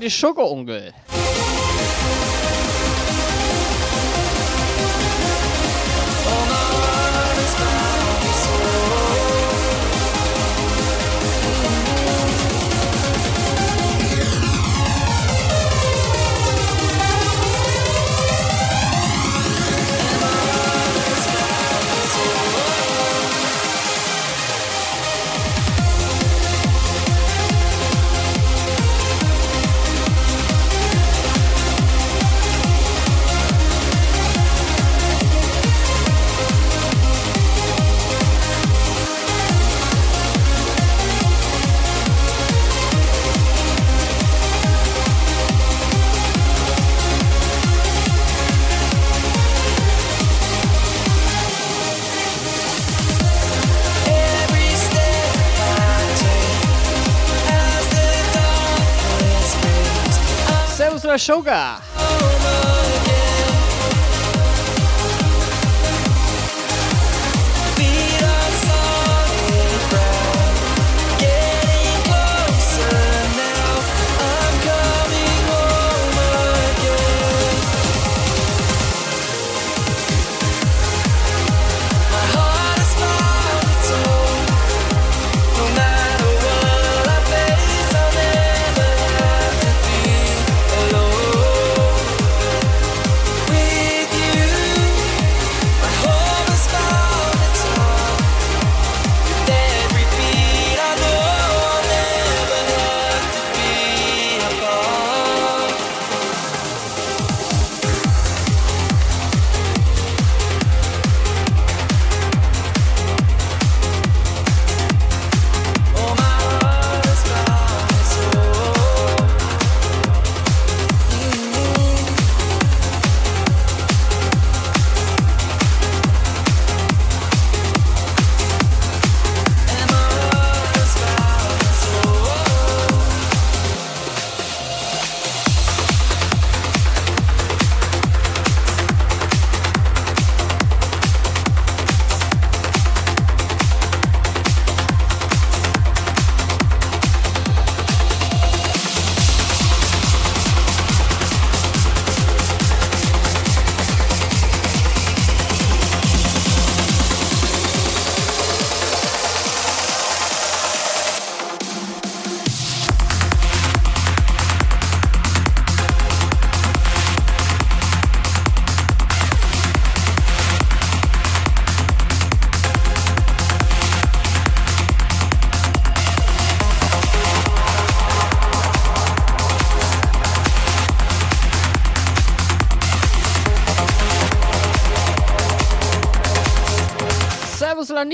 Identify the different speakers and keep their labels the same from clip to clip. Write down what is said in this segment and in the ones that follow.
Speaker 1: die ショーが。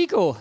Speaker 1: legal.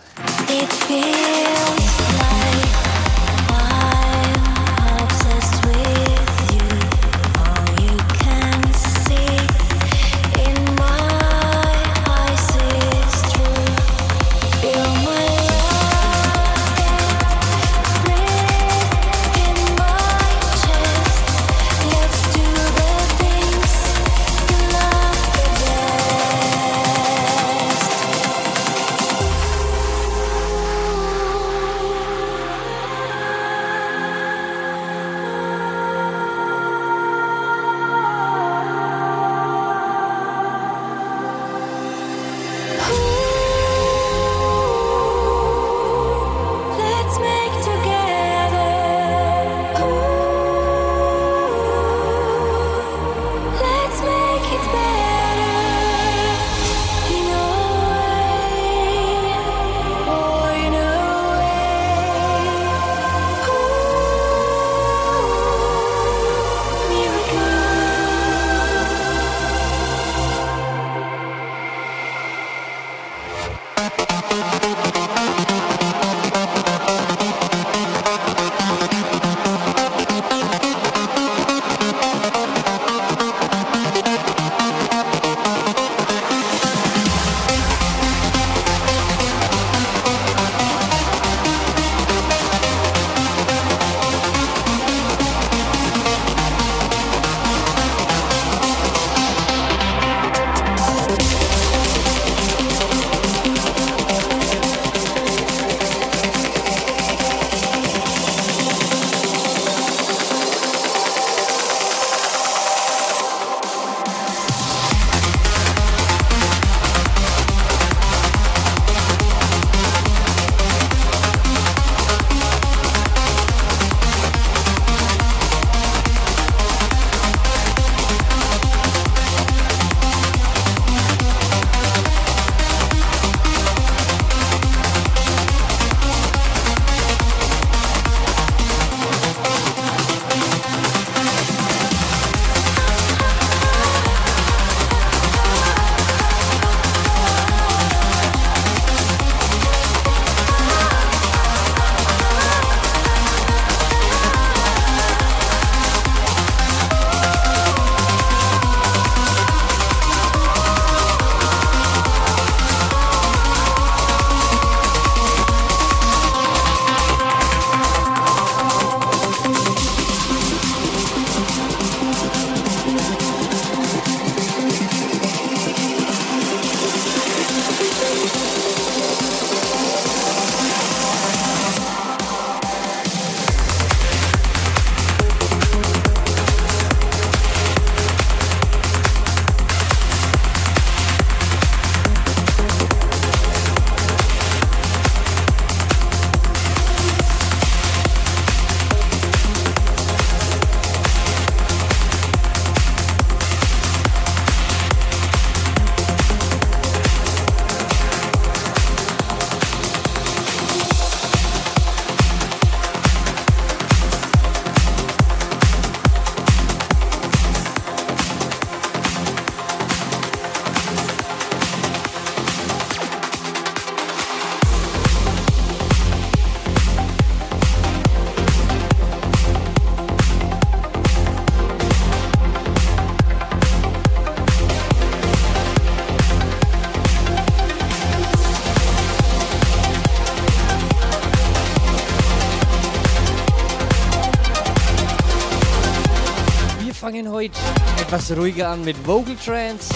Speaker 1: Etwas ruhiger an mit Vocal Trance.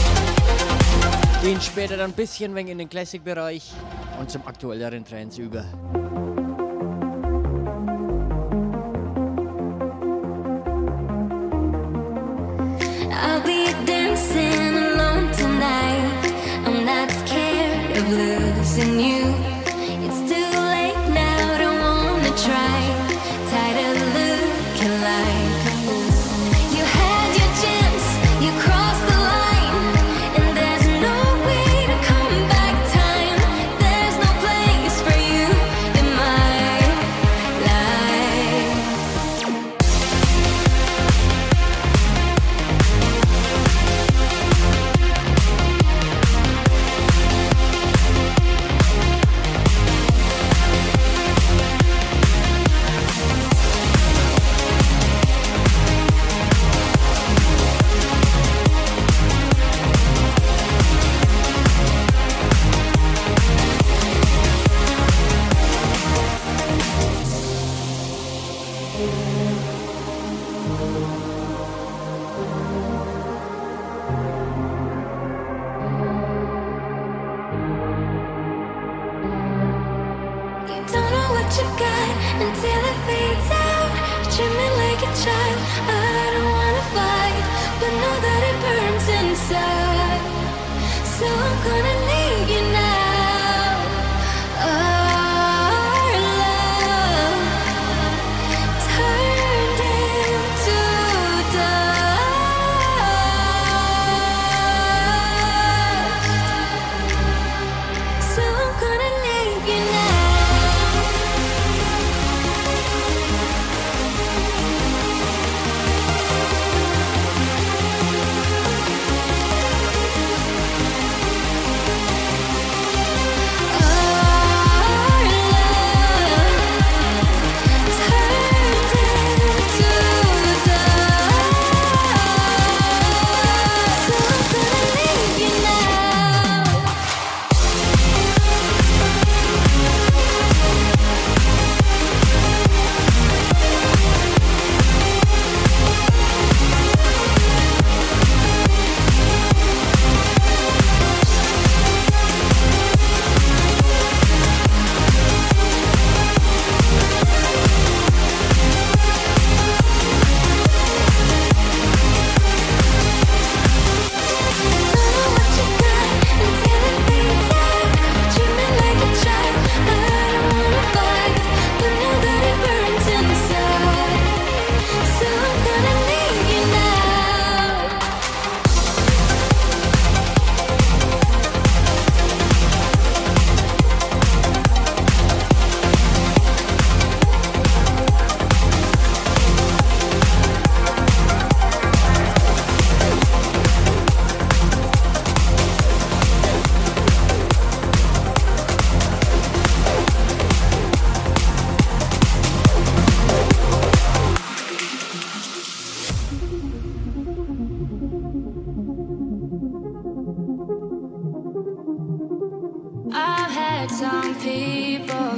Speaker 1: Gehen später dann ein bisschen in den Classic-Bereich und zum aktuelleren Trance über.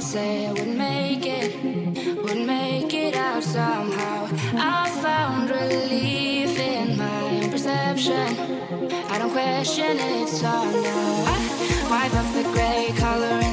Speaker 1: say I would make it, would make it out somehow. I found
Speaker 2: relief in my perception. I don't question it so now. I wipe off the gray color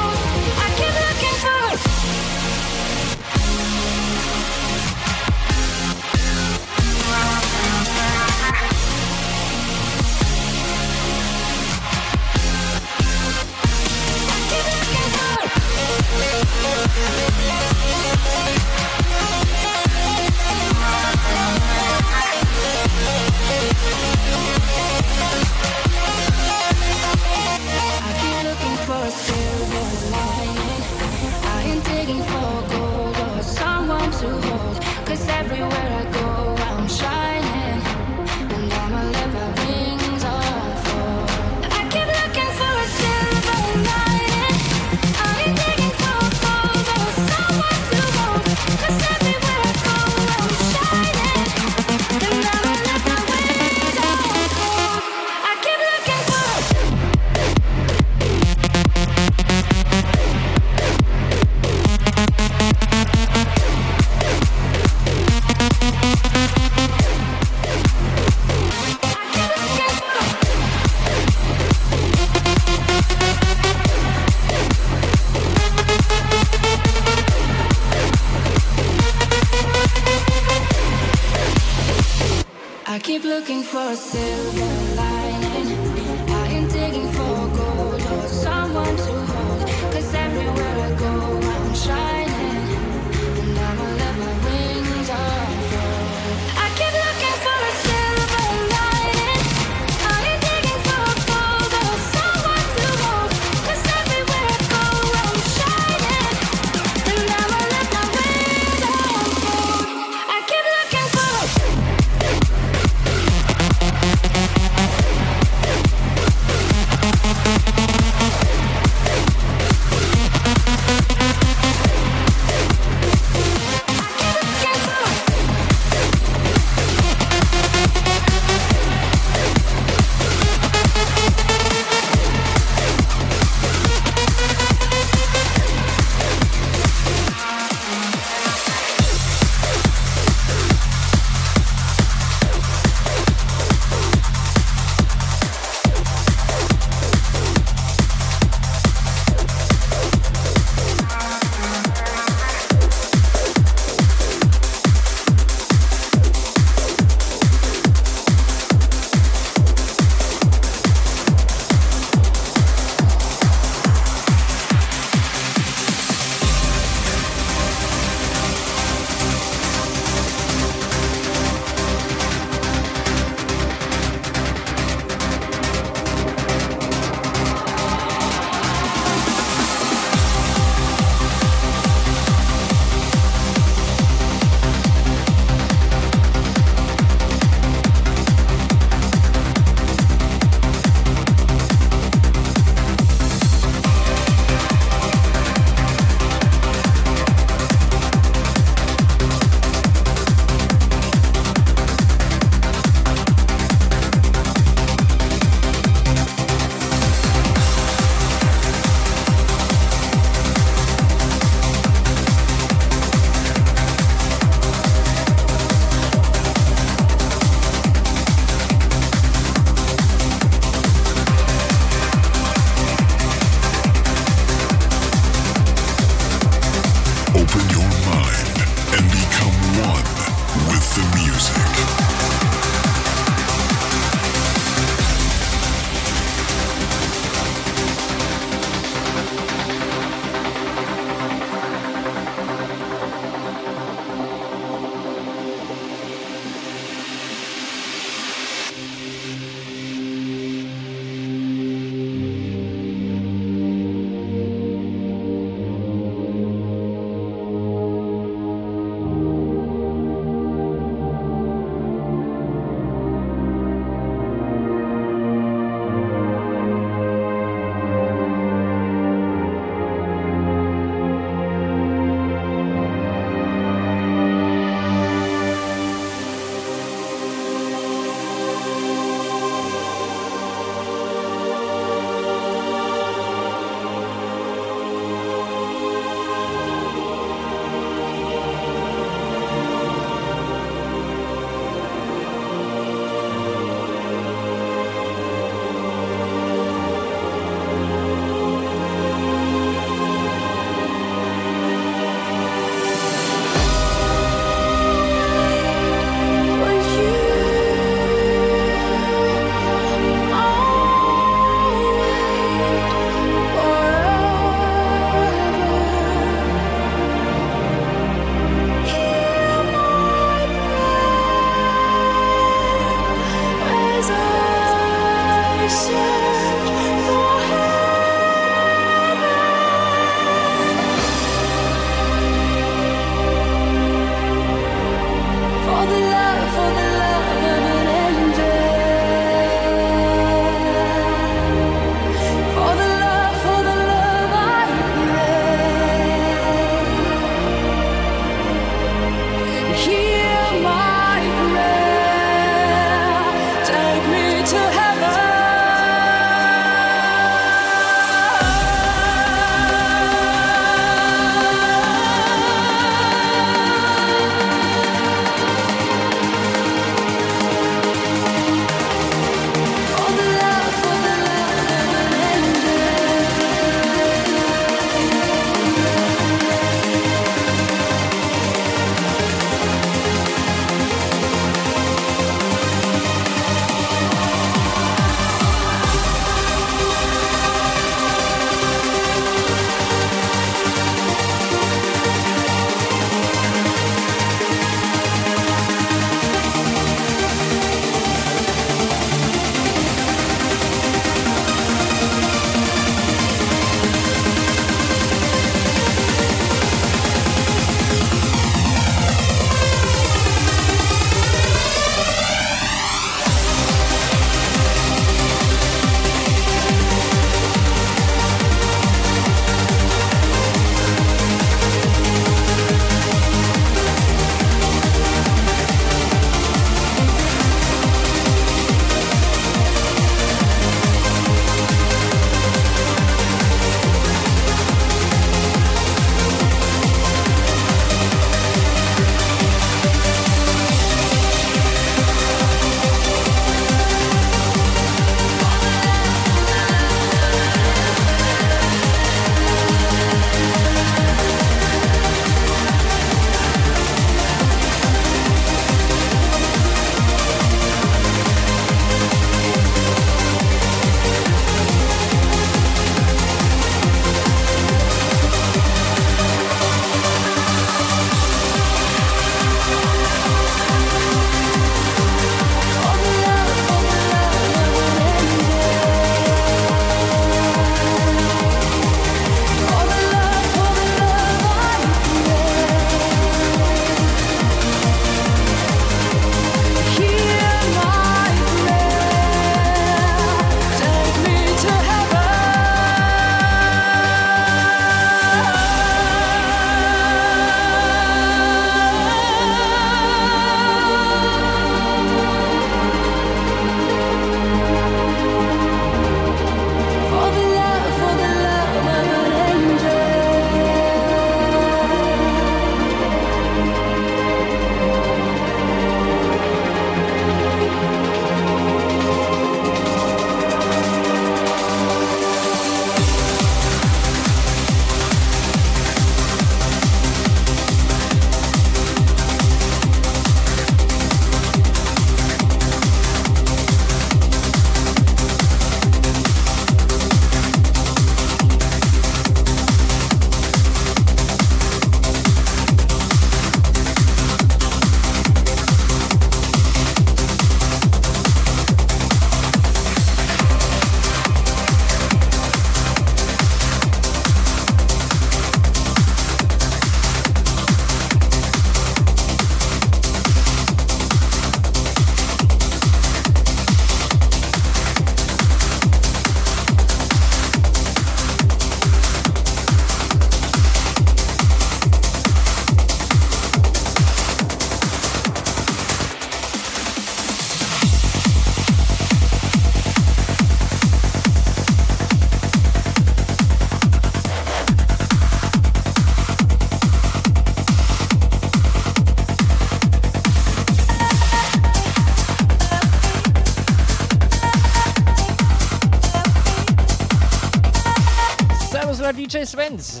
Speaker 1: Svens.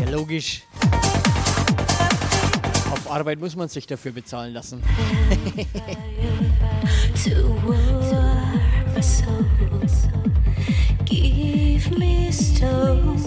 Speaker 1: Ja, logisch. Auf Arbeit muss man sich dafür bezahlen lassen. Give me stones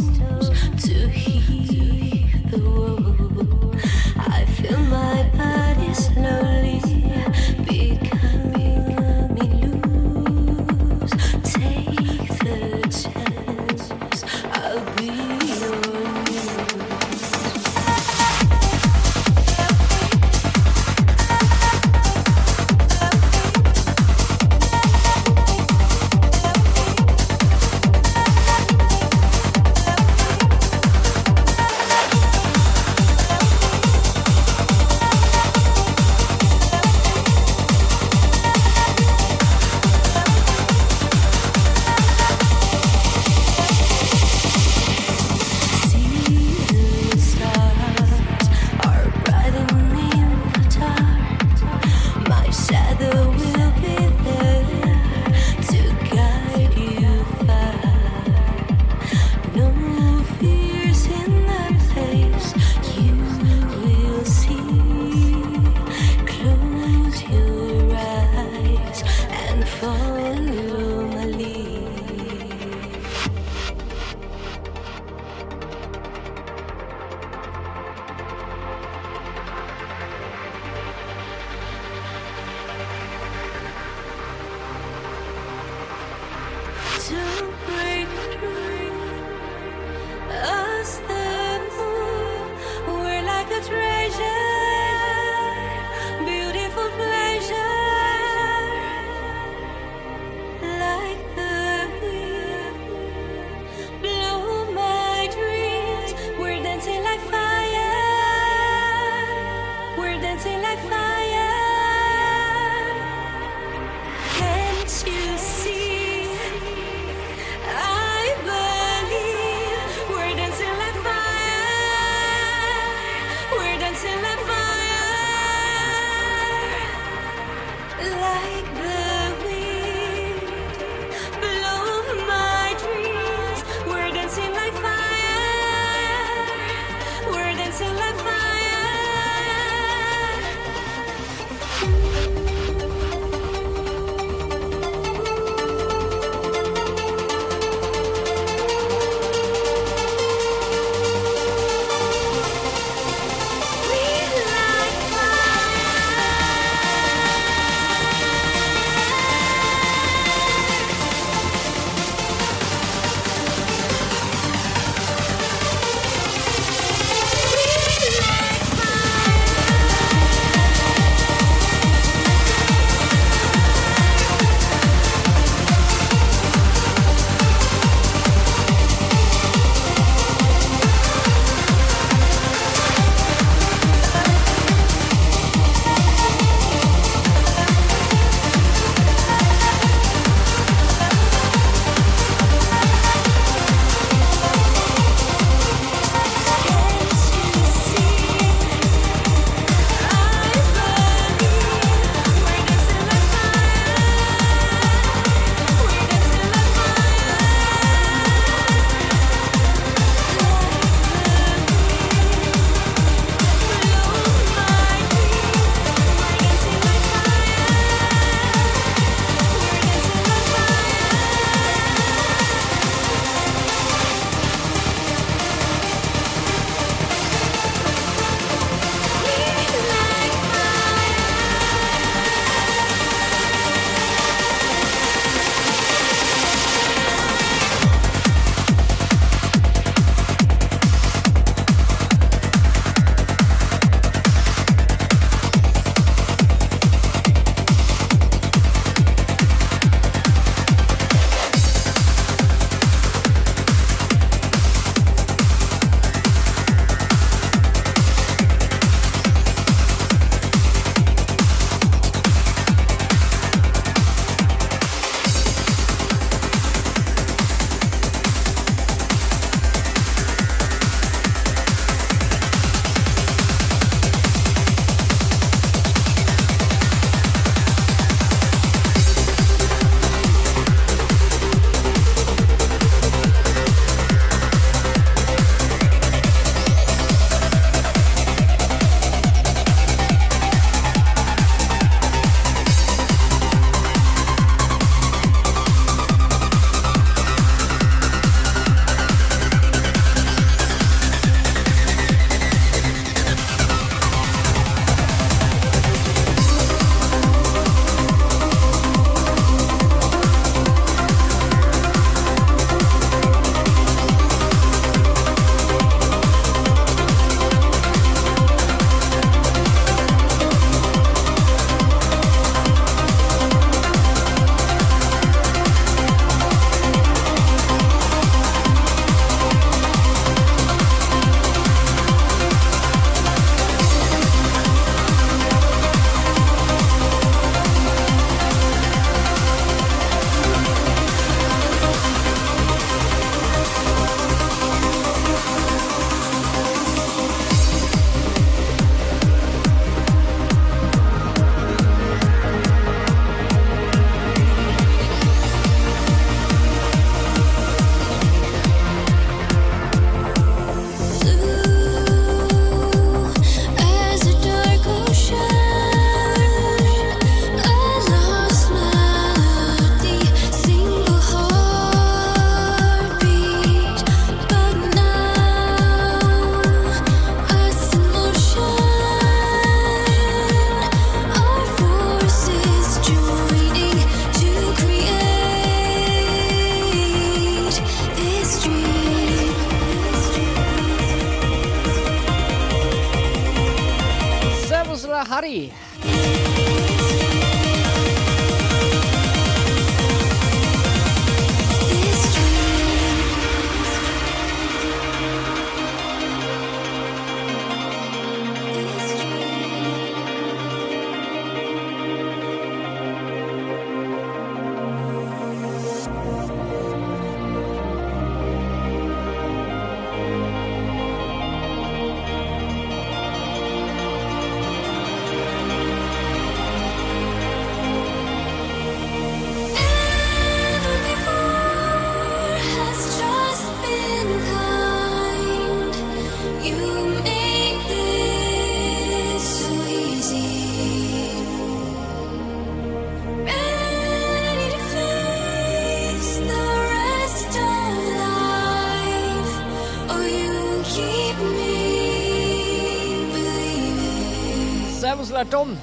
Speaker 3: dumm.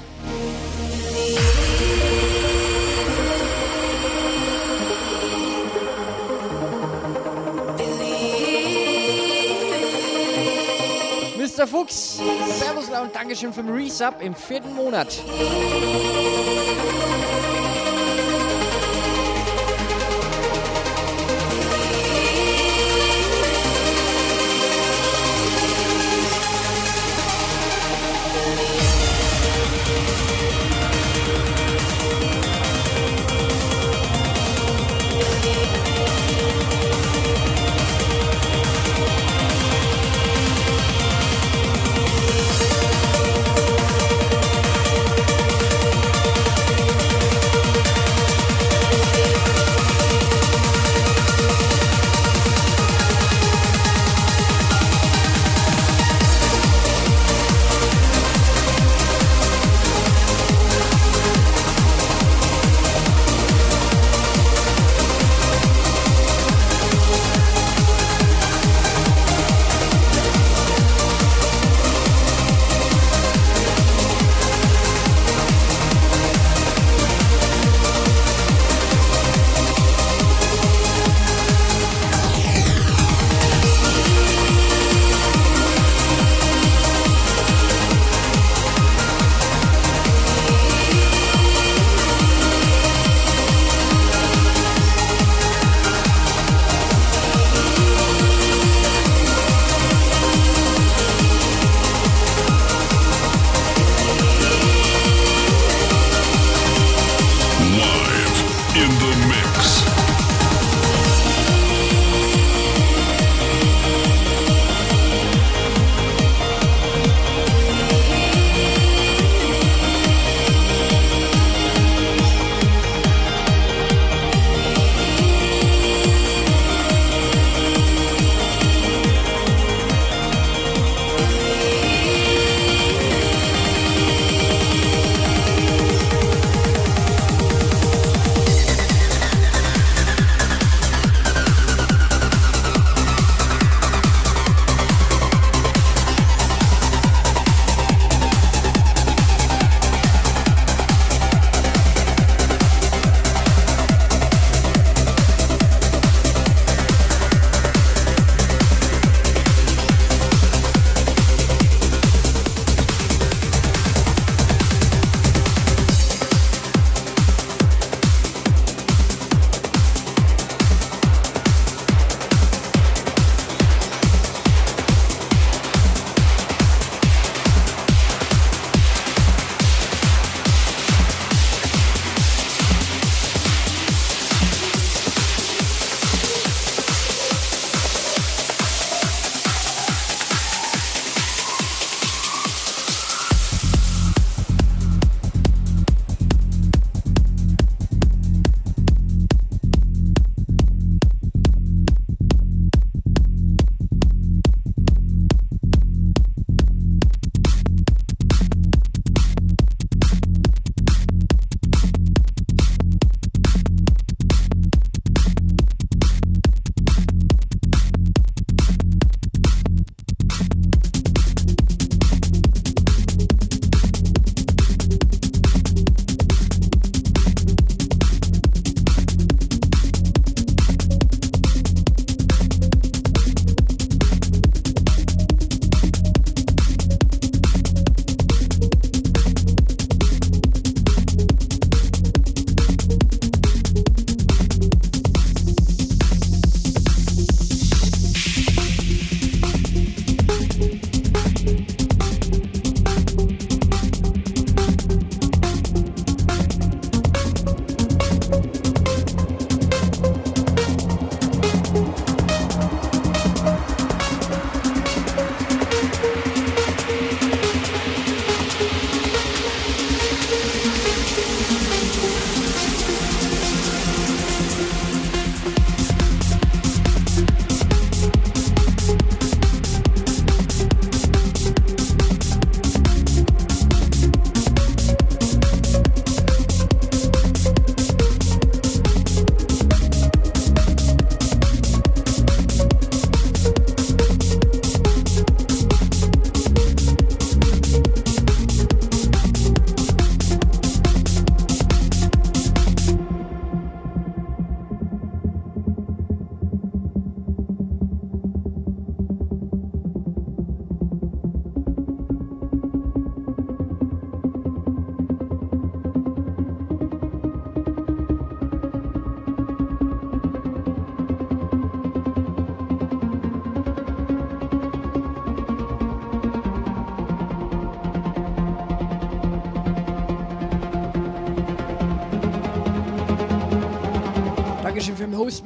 Speaker 3: Mr. Fuchs, Servus und Dankeschön für den Resub im vierten Monat.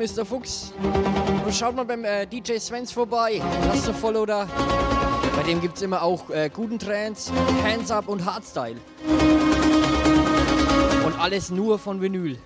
Speaker 3: Mr. Fuchs. Und schaut mal beim äh, DJ Svens vorbei. Lasst ein Follow da. Bei dem gibt es immer auch äh, guten Trance, Hands Up und Hardstyle. Und alles nur von Vinyl.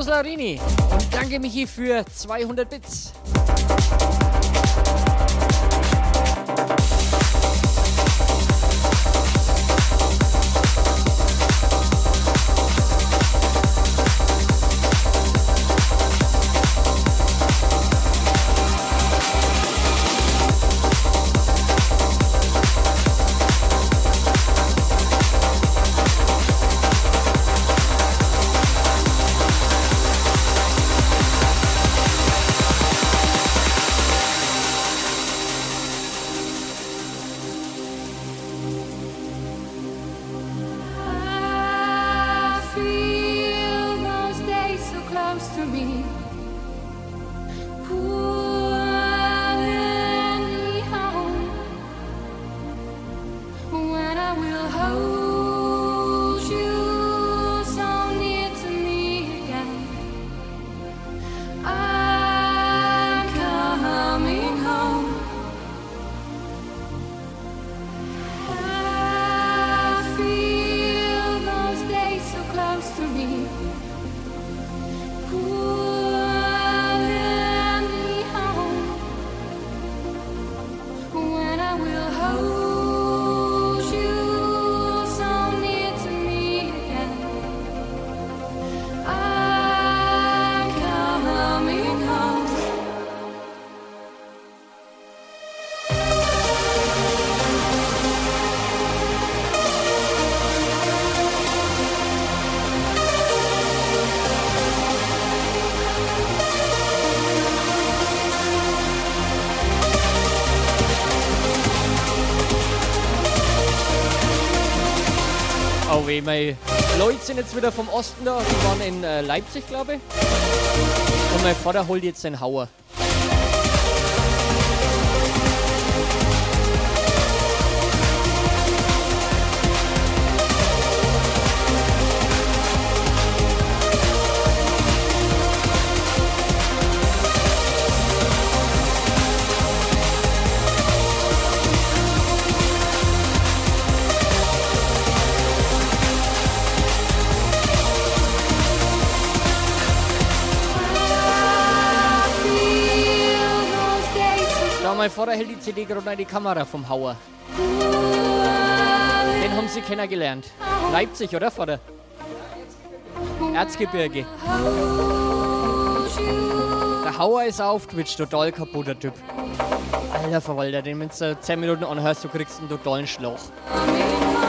Speaker 2: Servus Larini. Und danke Michi für 200 Bits. Meine Leute sind jetzt wieder vom Osten da, die waren in äh, Leipzig, glaube ich. Und mein Vater holt jetzt den Hauer. Mein Vater hält die CD gerade in die Kamera vom Hauer. Den haben sie kennengelernt. Leipzig, oder Vater? Erzgebirge. Der Hauer ist auf Twitch, total kaputter Typ. Alter Verwalter, den wenn du 10 Minuten anhörst, du kriegst einen totalen Schlauch.
Speaker 1: Nico,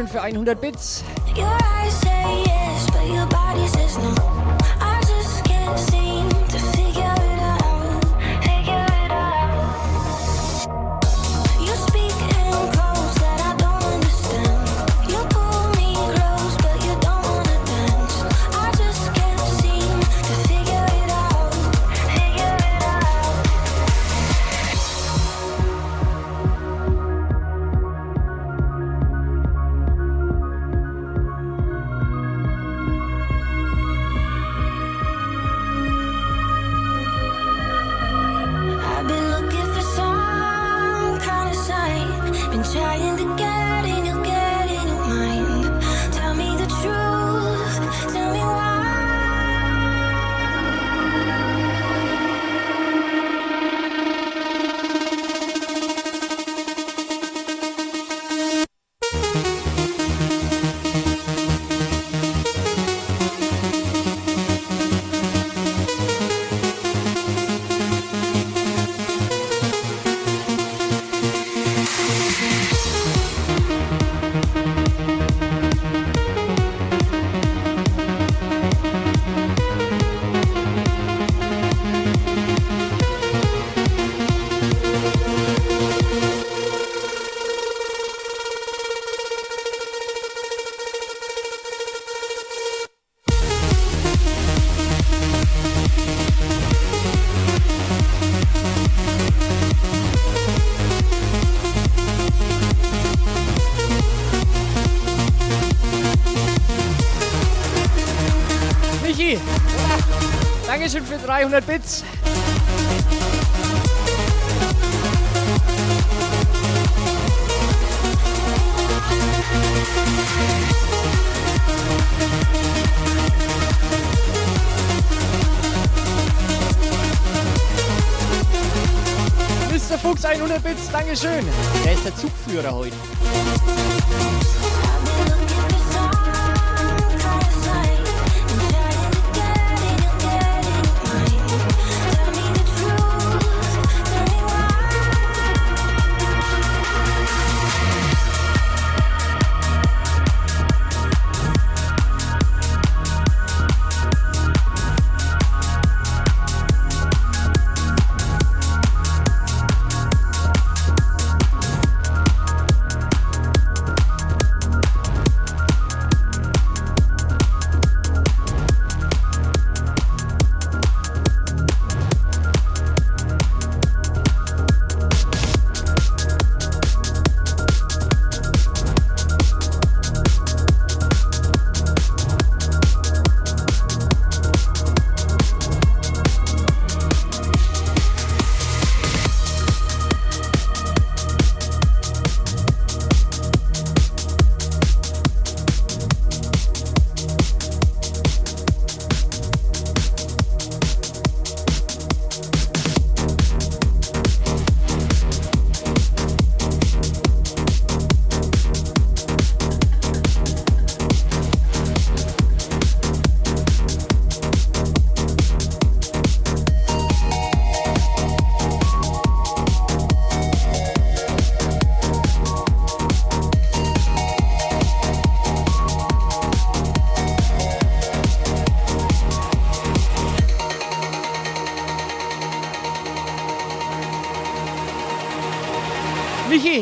Speaker 1: Dankeschön für 100 Bits. Dankeschön für 300 Bits.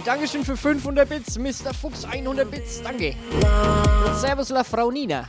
Speaker 1: Dankeschön für 500 Bits. Mr. Fuchs 100 Bits. Danke. Und Servus la Frau Nina.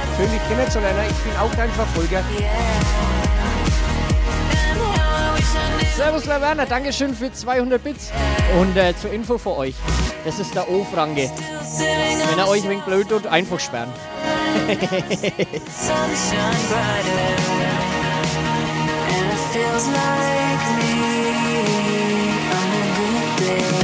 Speaker 1: persönlich kennenzulernen. Ich bin auch dein Verfolger. Servus, Herr Dankeschön für 200 Bits. Und äh, zur Info für euch: Das ist der O-Franke. Wenn er euch wegen blöd tut, einfach sperren. feels like me on a good day.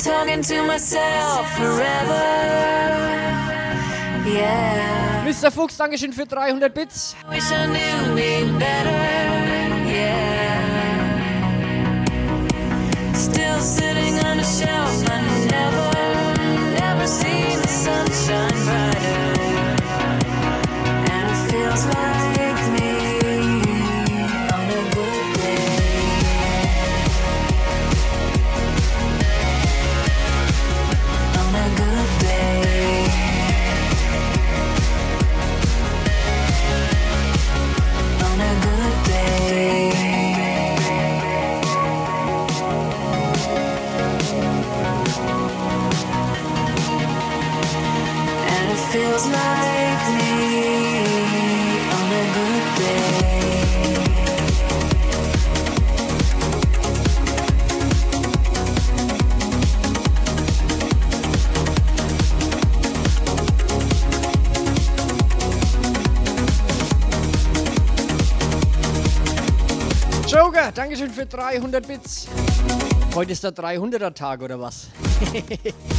Speaker 1: Talking to myself forever. Yeah. Mr. Fuchs, Dankeschön für 300 Bits. Wish I knew me better. Yeah. Still sitting on a shelf. Für 300 Bits. Heute ist der 300er Tag oder was?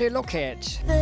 Speaker 2: Servus la DJ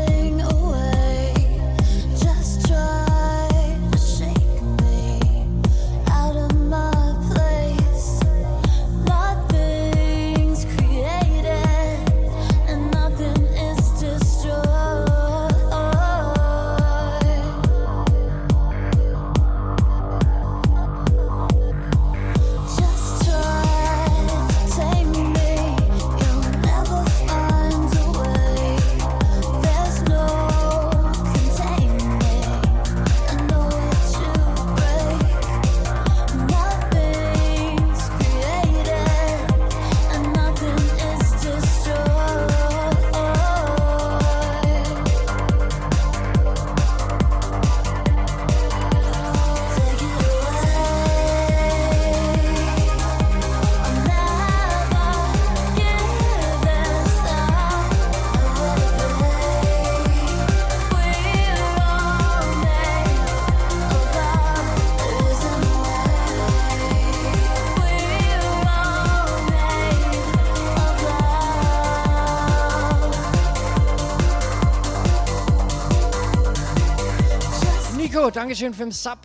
Speaker 2: Dankeschön für den Sub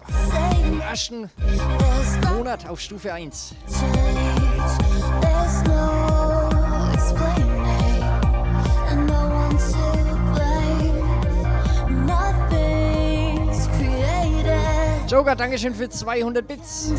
Speaker 2: im ersten Monat auf Stufe 1. Joker, Dankeschön für 200 Bits.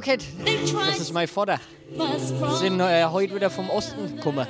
Speaker 2: Kid, das ist mein Vater. Wir sind äh, heute wieder vom Osten gekommen.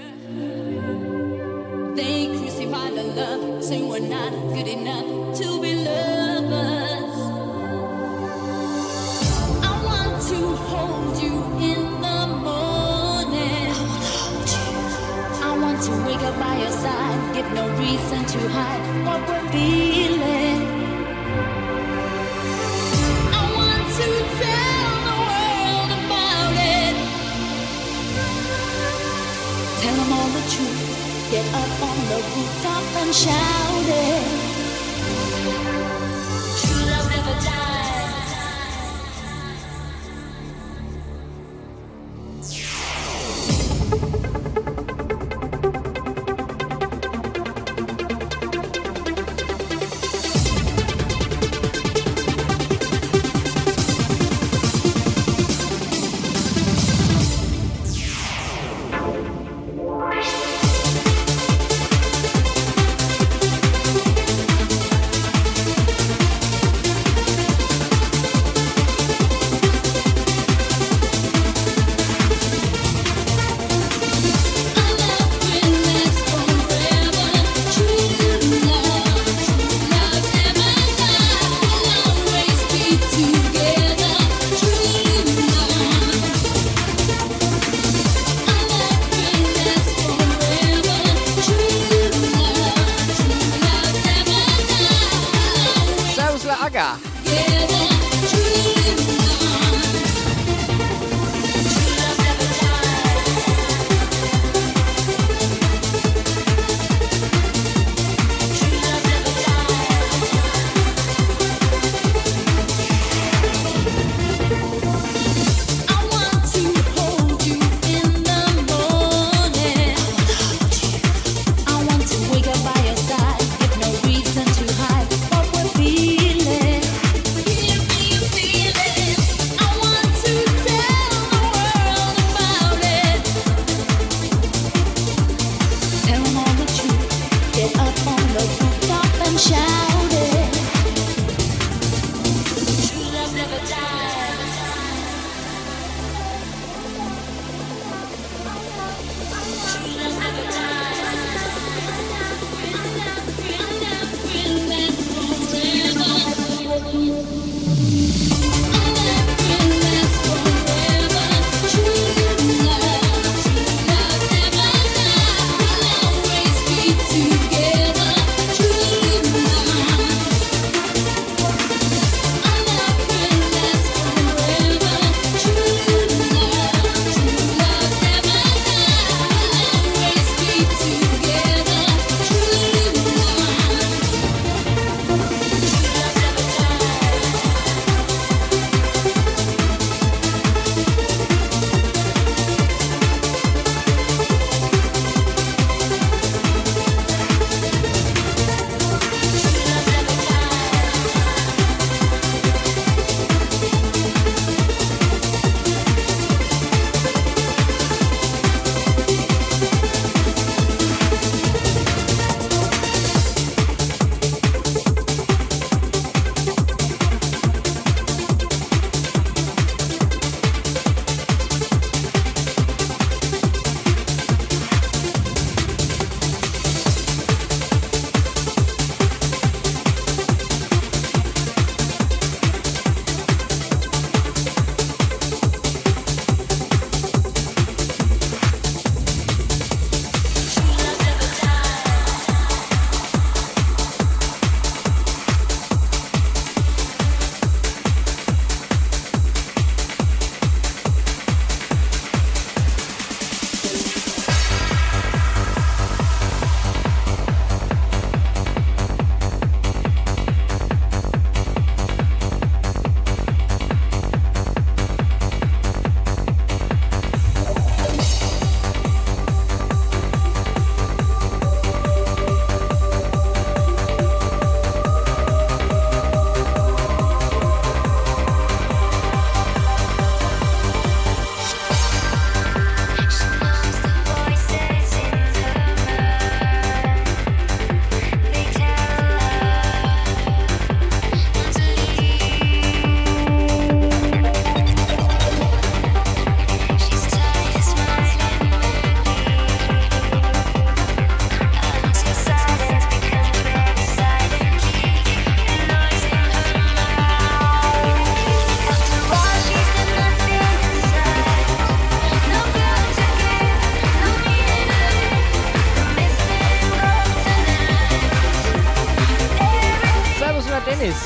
Speaker 3: Dennis.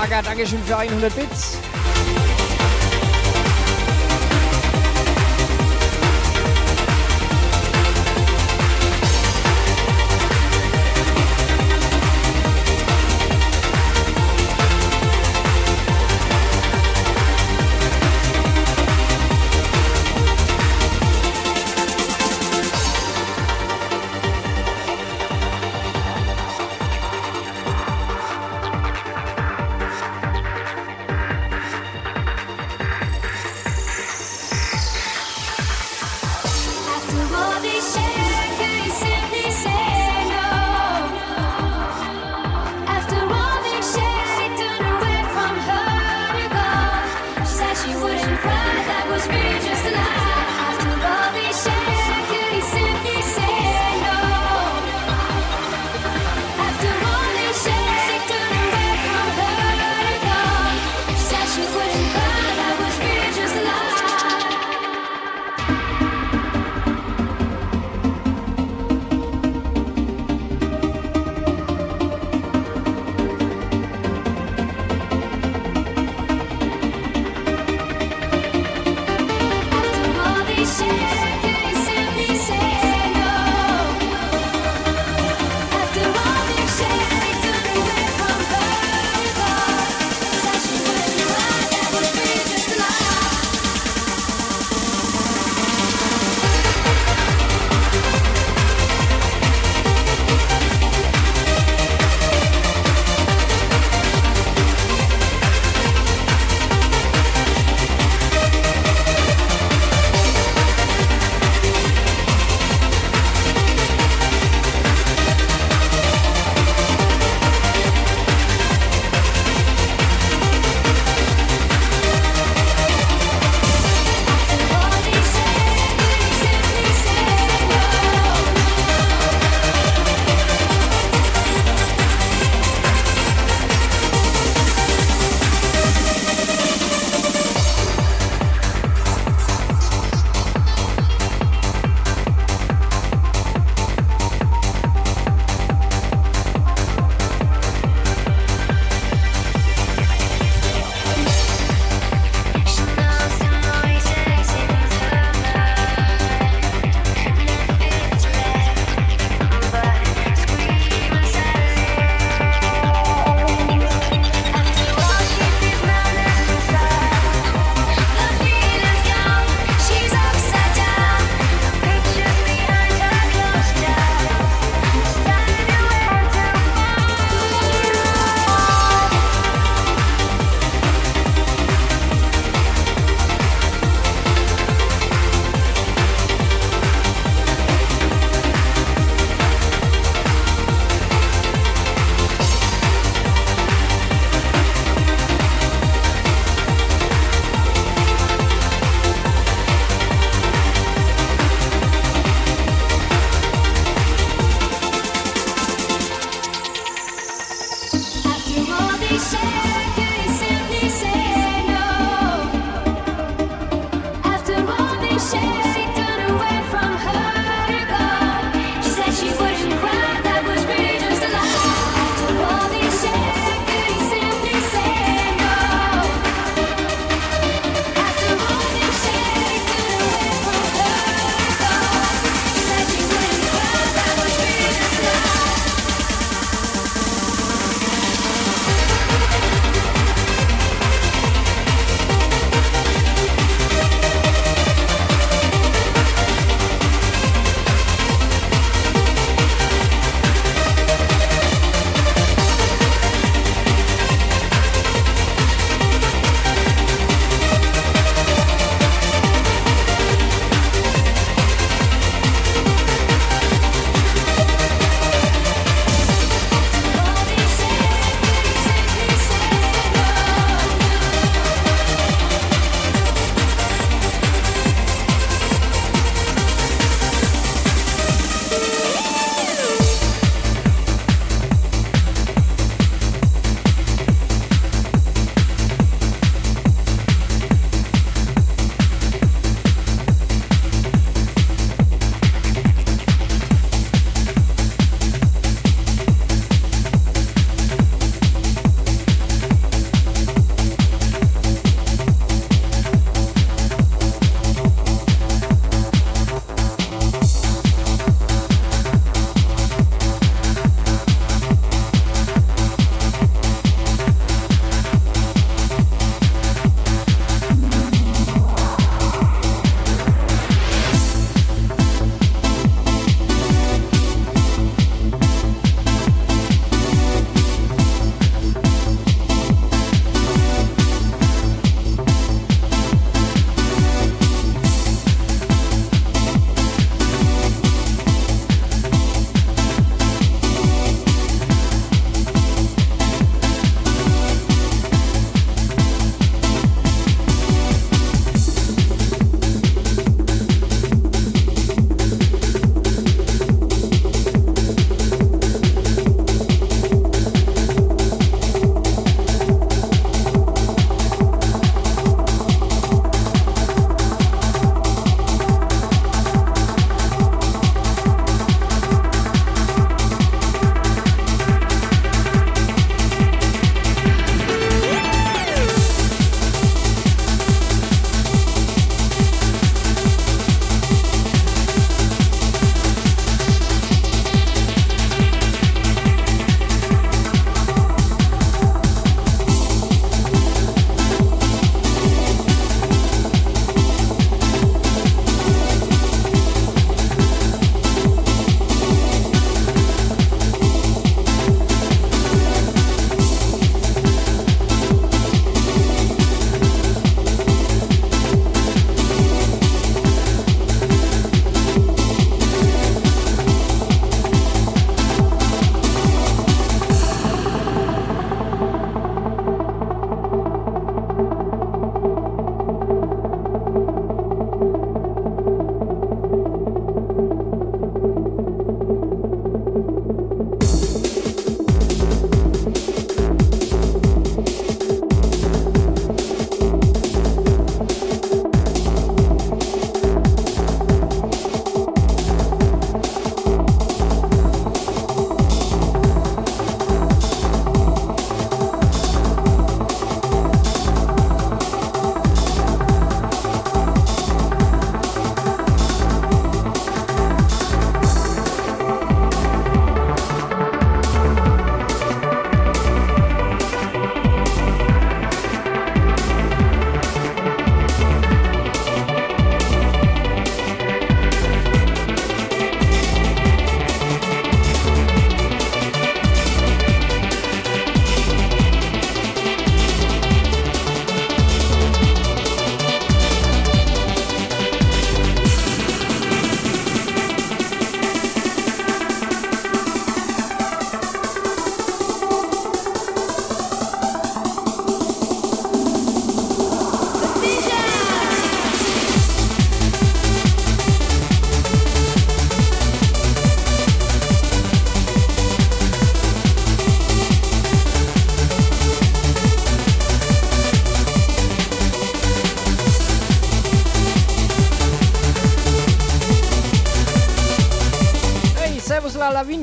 Speaker 3: Aga, Dankeschön für 100 Bits.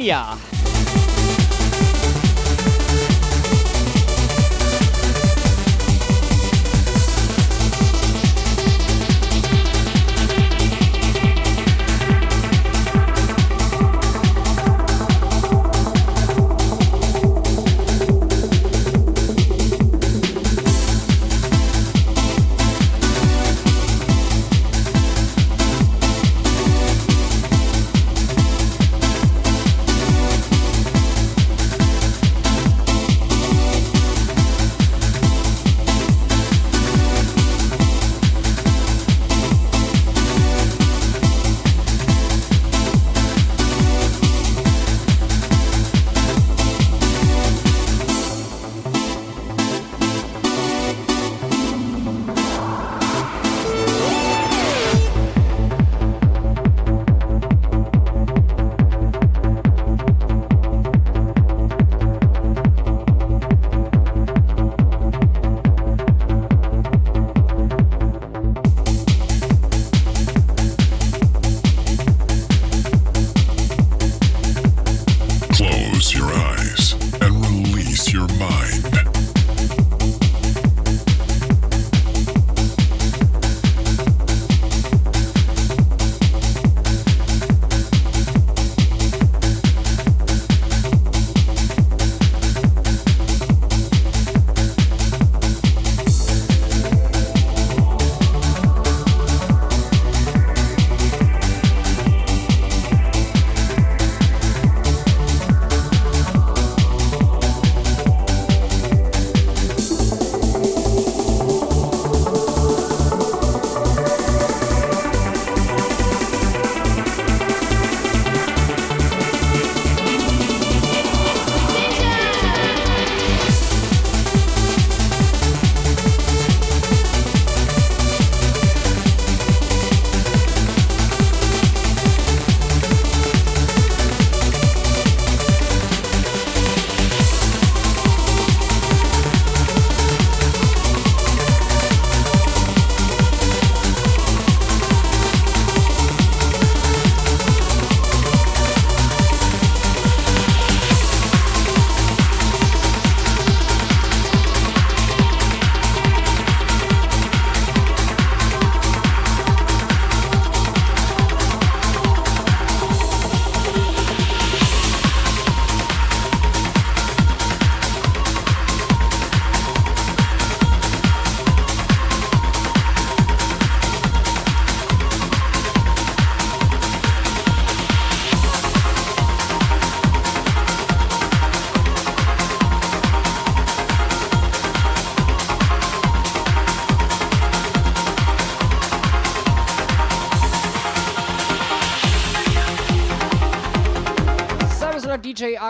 Speaker 2: Lavinia.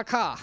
Speaker 2: car.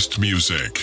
Speaker 3: Podcast Music.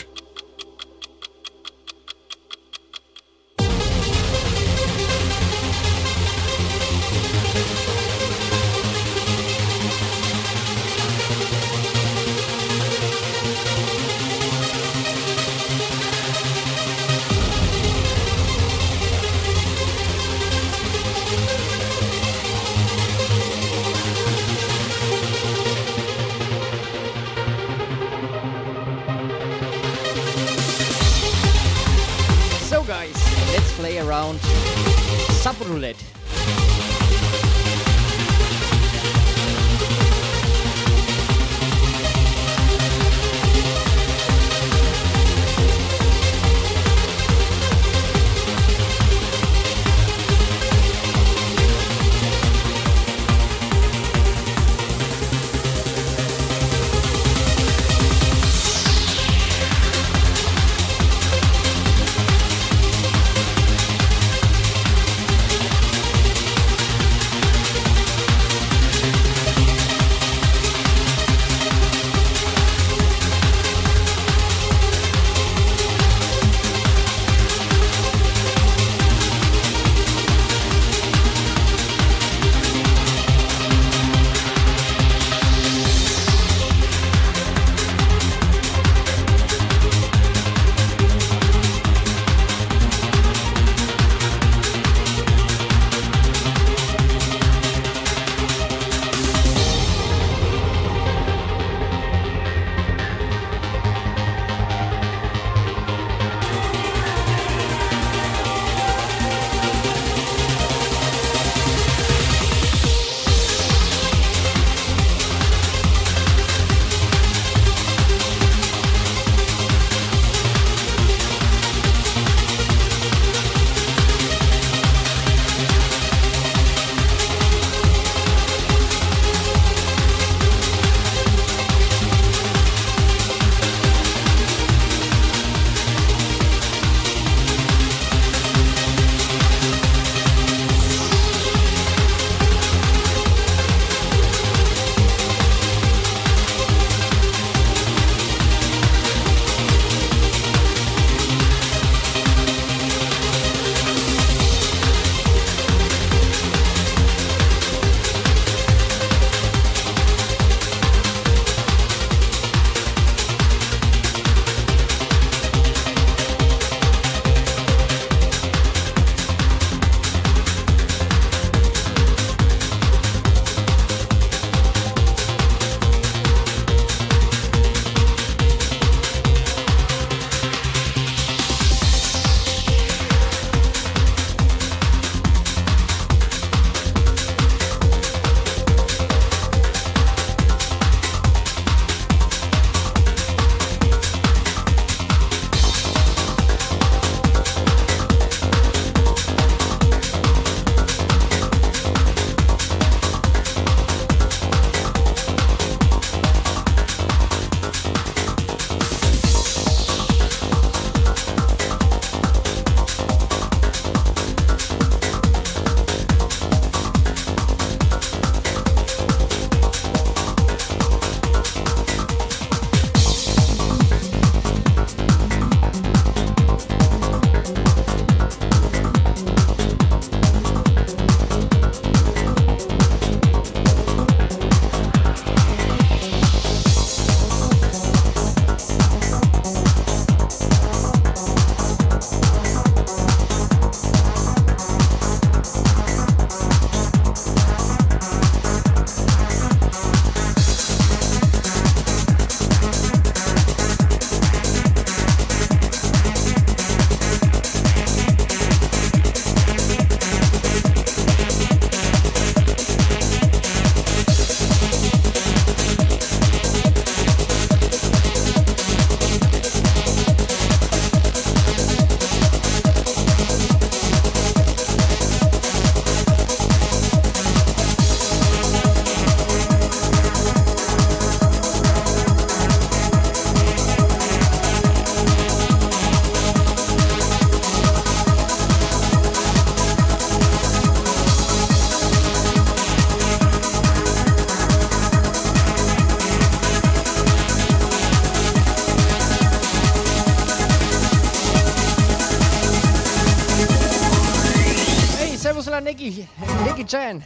Speaker 1: Jen.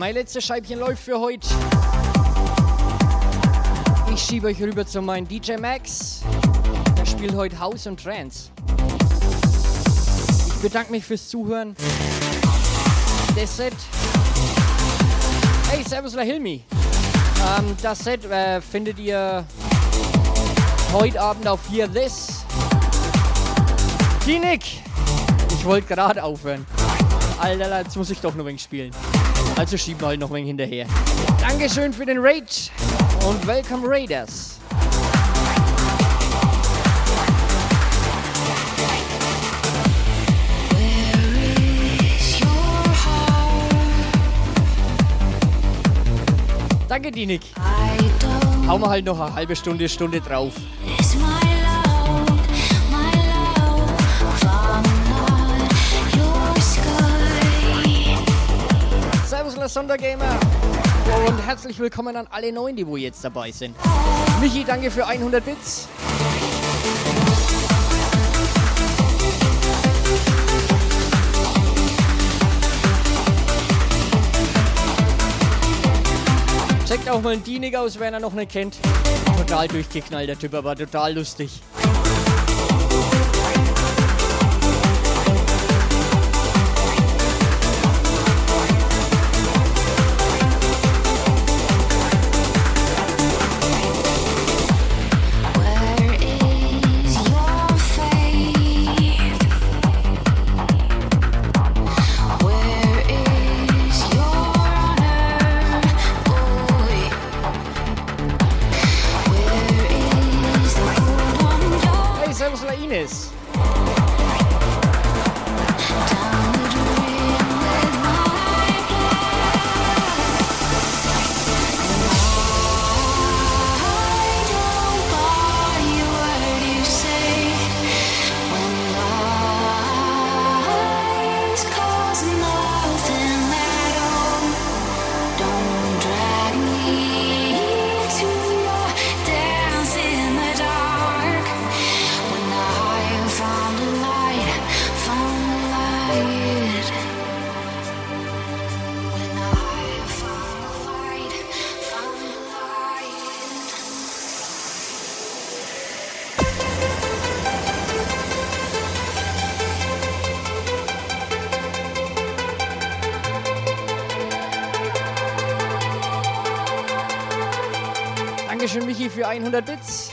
Speaker 1: Mein letztes Scheibchen läuft für heute. Ich schiebe euch rüber zu meinem DJ Max. Der spielt heute House und Trance. Ich bedanke mich fürs Zuhören. Das Set. Hey, Servus La Hilmi. Ähm, das Set äh, findet ihr heute Abend auf Hear This. Klinik! Ich wollte gerade aufhören. Alter, jetzt muss ich doch ein wenig spielen. Also schieben wir halt noch ein wenig hinterher. Dankeschön für den Raid und welcome Raiders. Danke, Dinik. Hauen wir halt noch eine halbe Stunde, Stunde drauf. La Sondergamer. Und herzlich willkommen an alle Neuen, die wo jetzt dabei sind. Michi, danke für 100 Bits. Checkt auch mal einen Dienig aus, wer er noch nicht kennt. Total durchgeknallt, der Typ, aber total lustig. 100 Bits.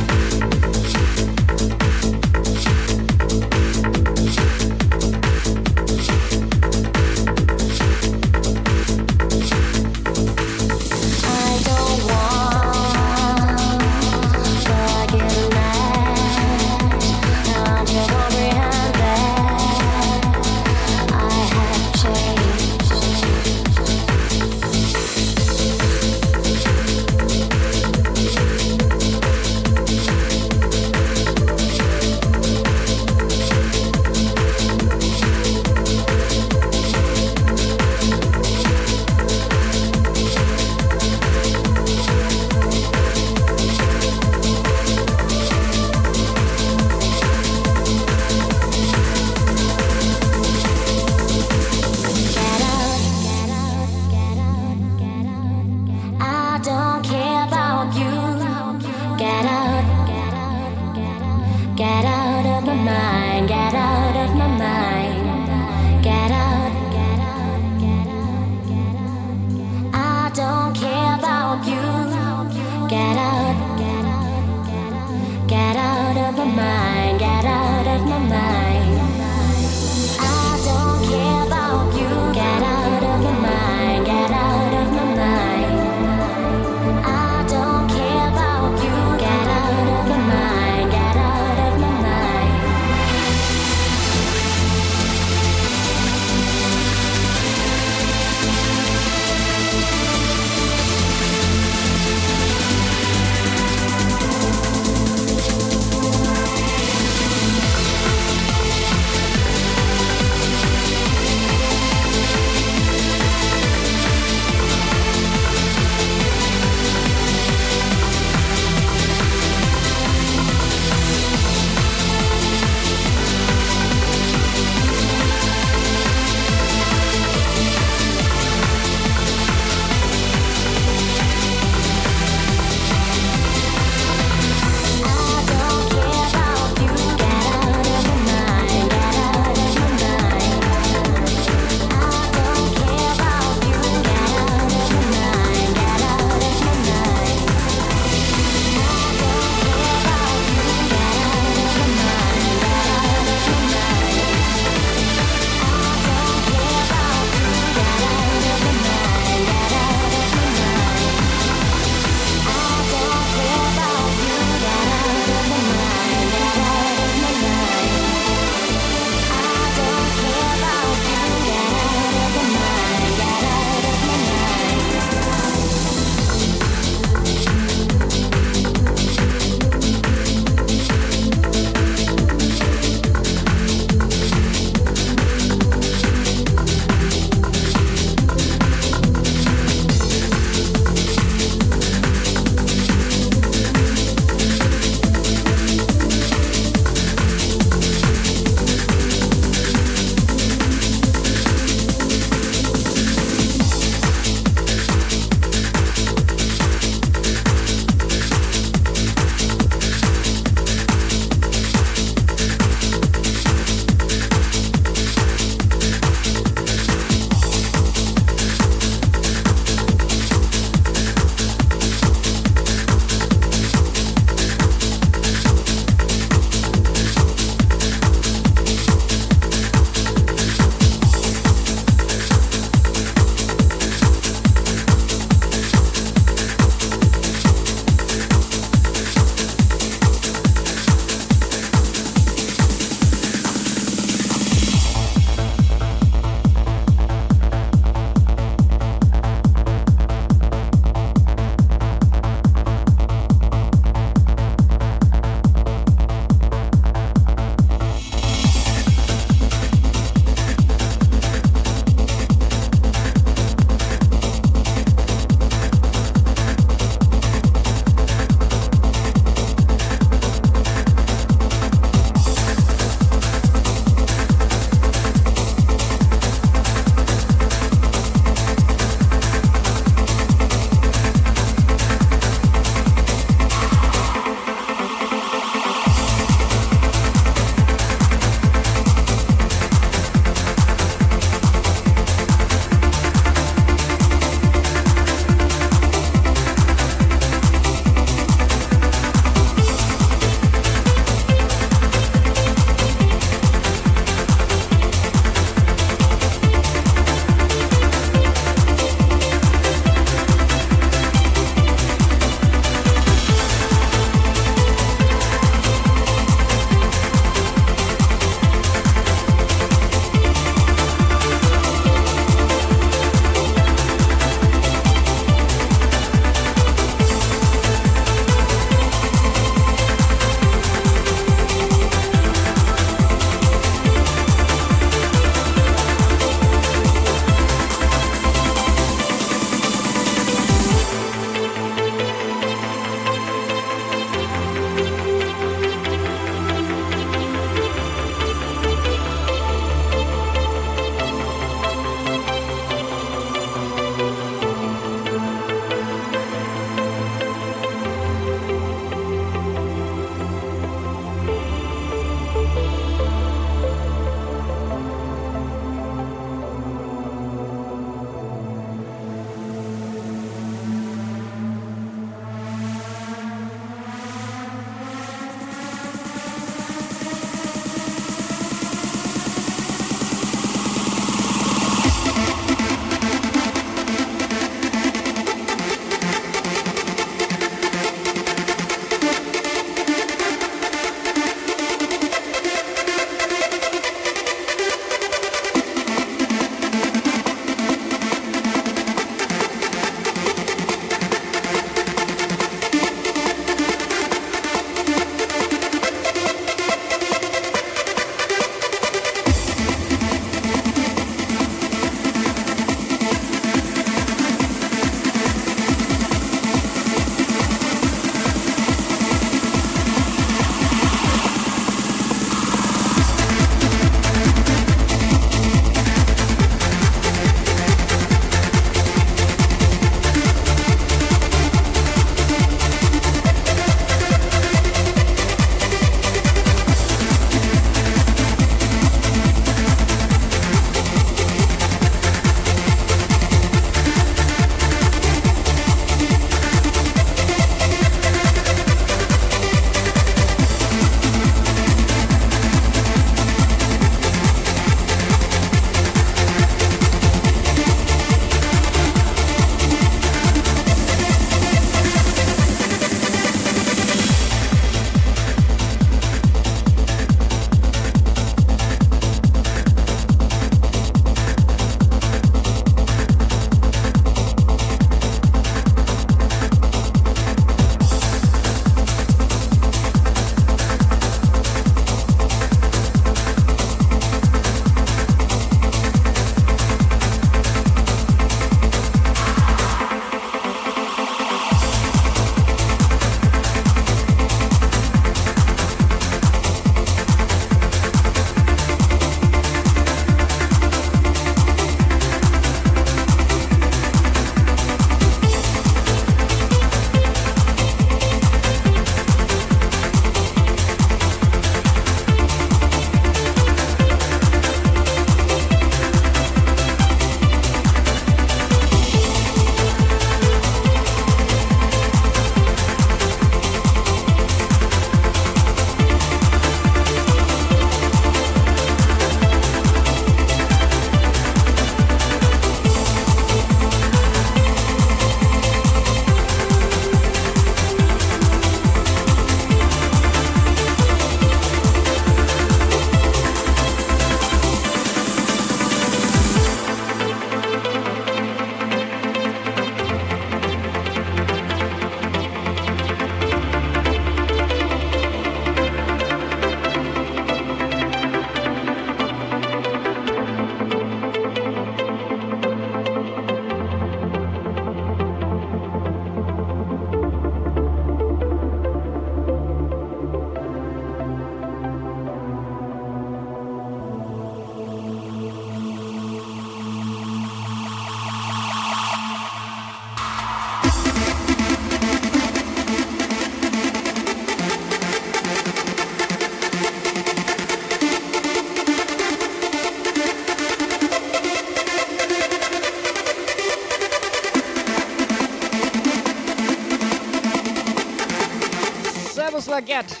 Speaker 1: forget.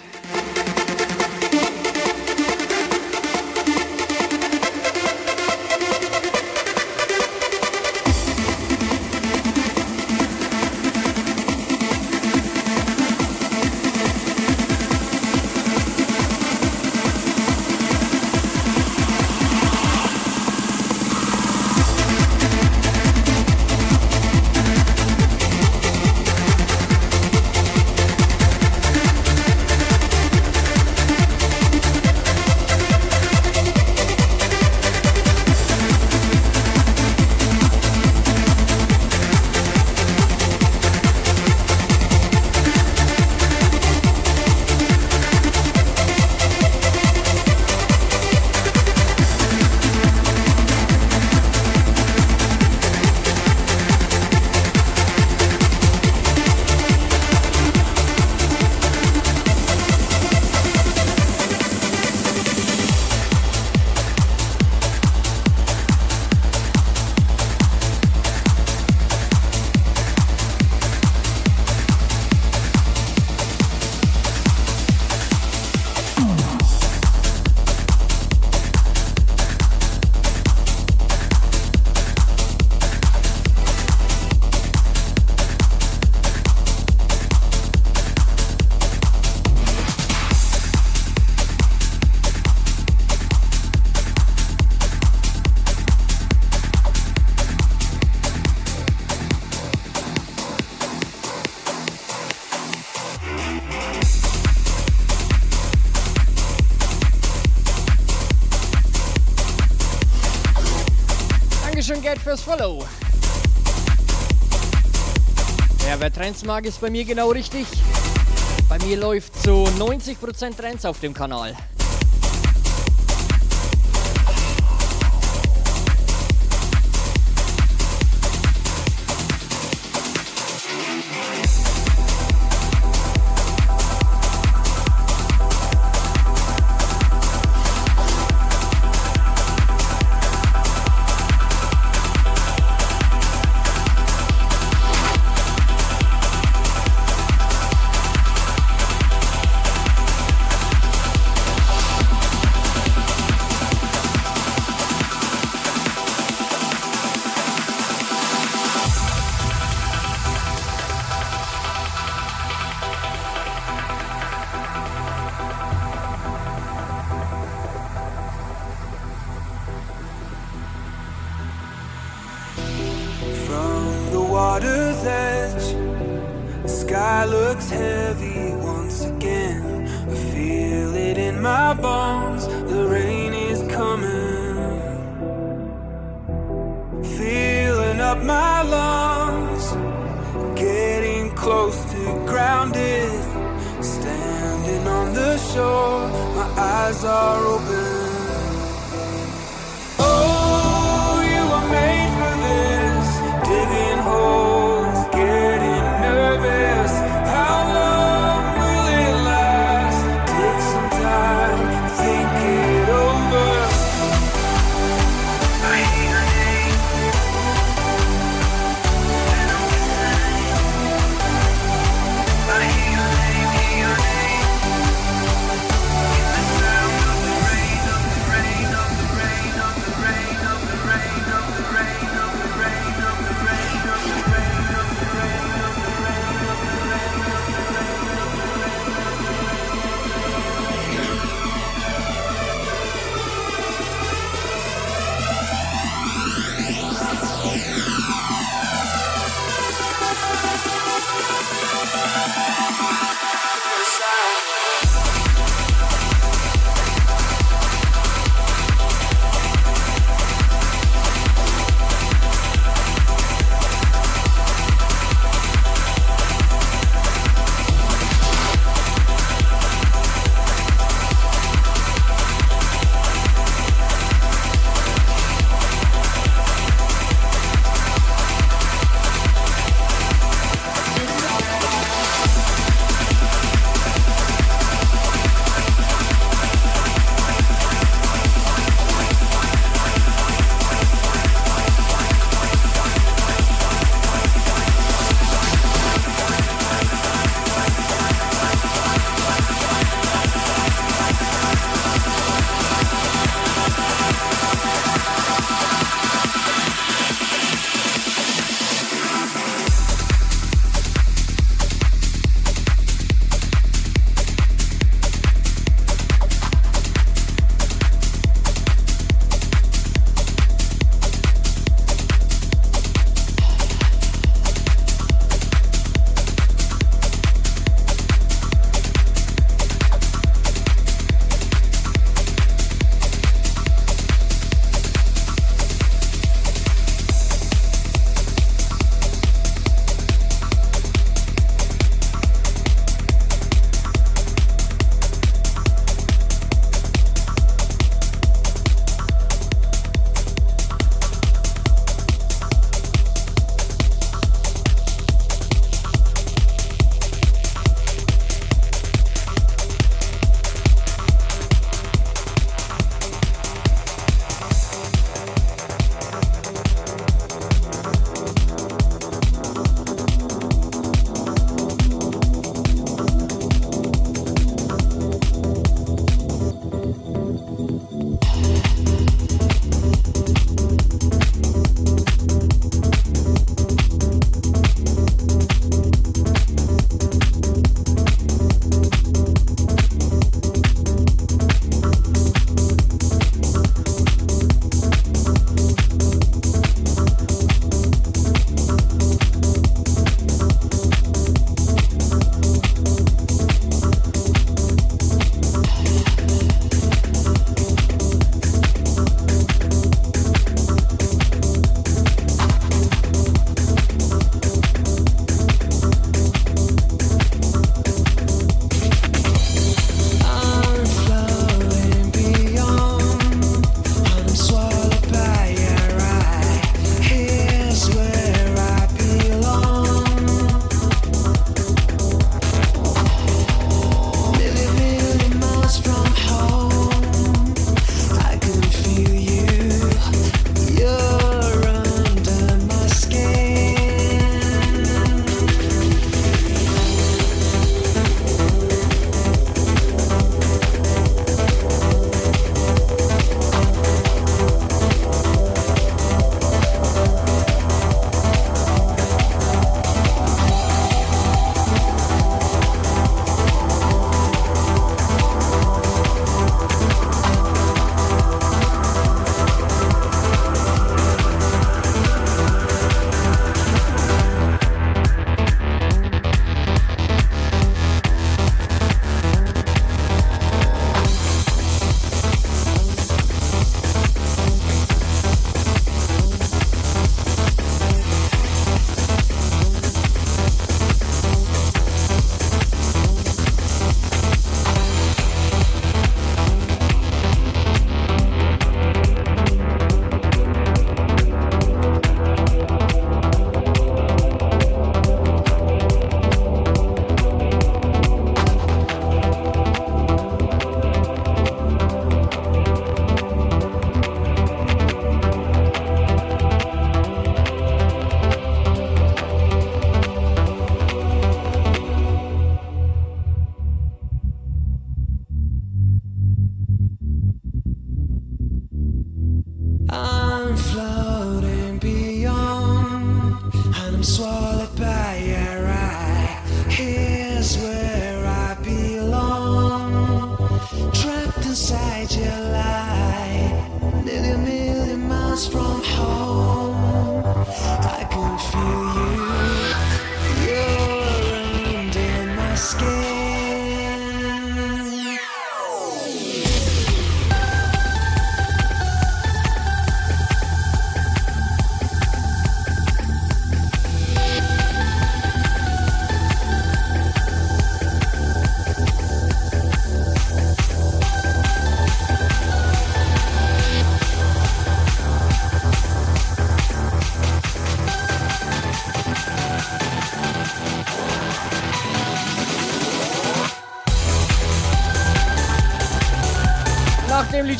Speaker 1: Get. fürs Follow. Ja, wer Trends mag, ist bei mir genau richtig. Bei mir läuft so 90% Trends auf dem Kanal.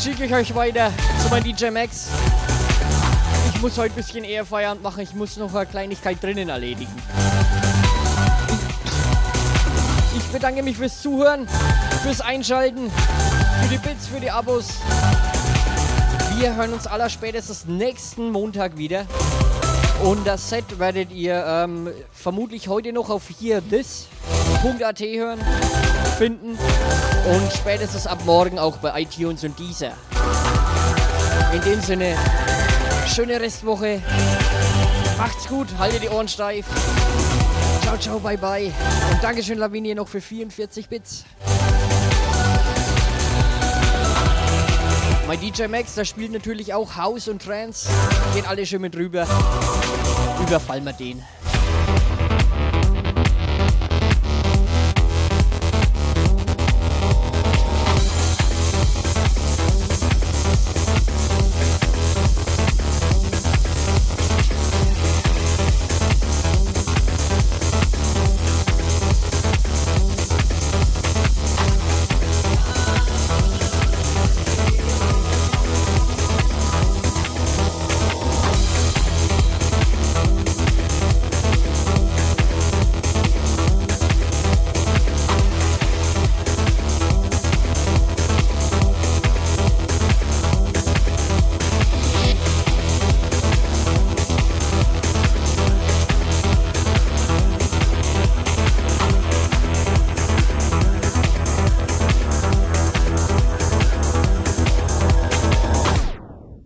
Speaker 3: Schicke ich euch weiter zu meinem DJ Max. Ich muss heute ein bisschen eher Feierabend machen. Ich muss noch eine Kleinigkeit drinnen erledigen. Ich bedanke mich fürs Zuhören, fürs Einschalten, für die Bits, für die Abos. Wir hören uns aller spätestens nächsten Montag wieder. Und das Set werdet ihr ähm, vermutlich heute noch auf hier this.at hören, finden und spätestens ab morgen auch bei iTunes und dieser. In dem Sinne, schöne Restwoche. Macht's gut, haltet die Ohren steif. Ciao, ciao, bye, bye. Und Dankeschön, Lavinie, noch für 44 Bits. Mein DJ Max, der spielt natürlich auch House und Trance. Gehen alle schön mit rüber. Überfallen wir den.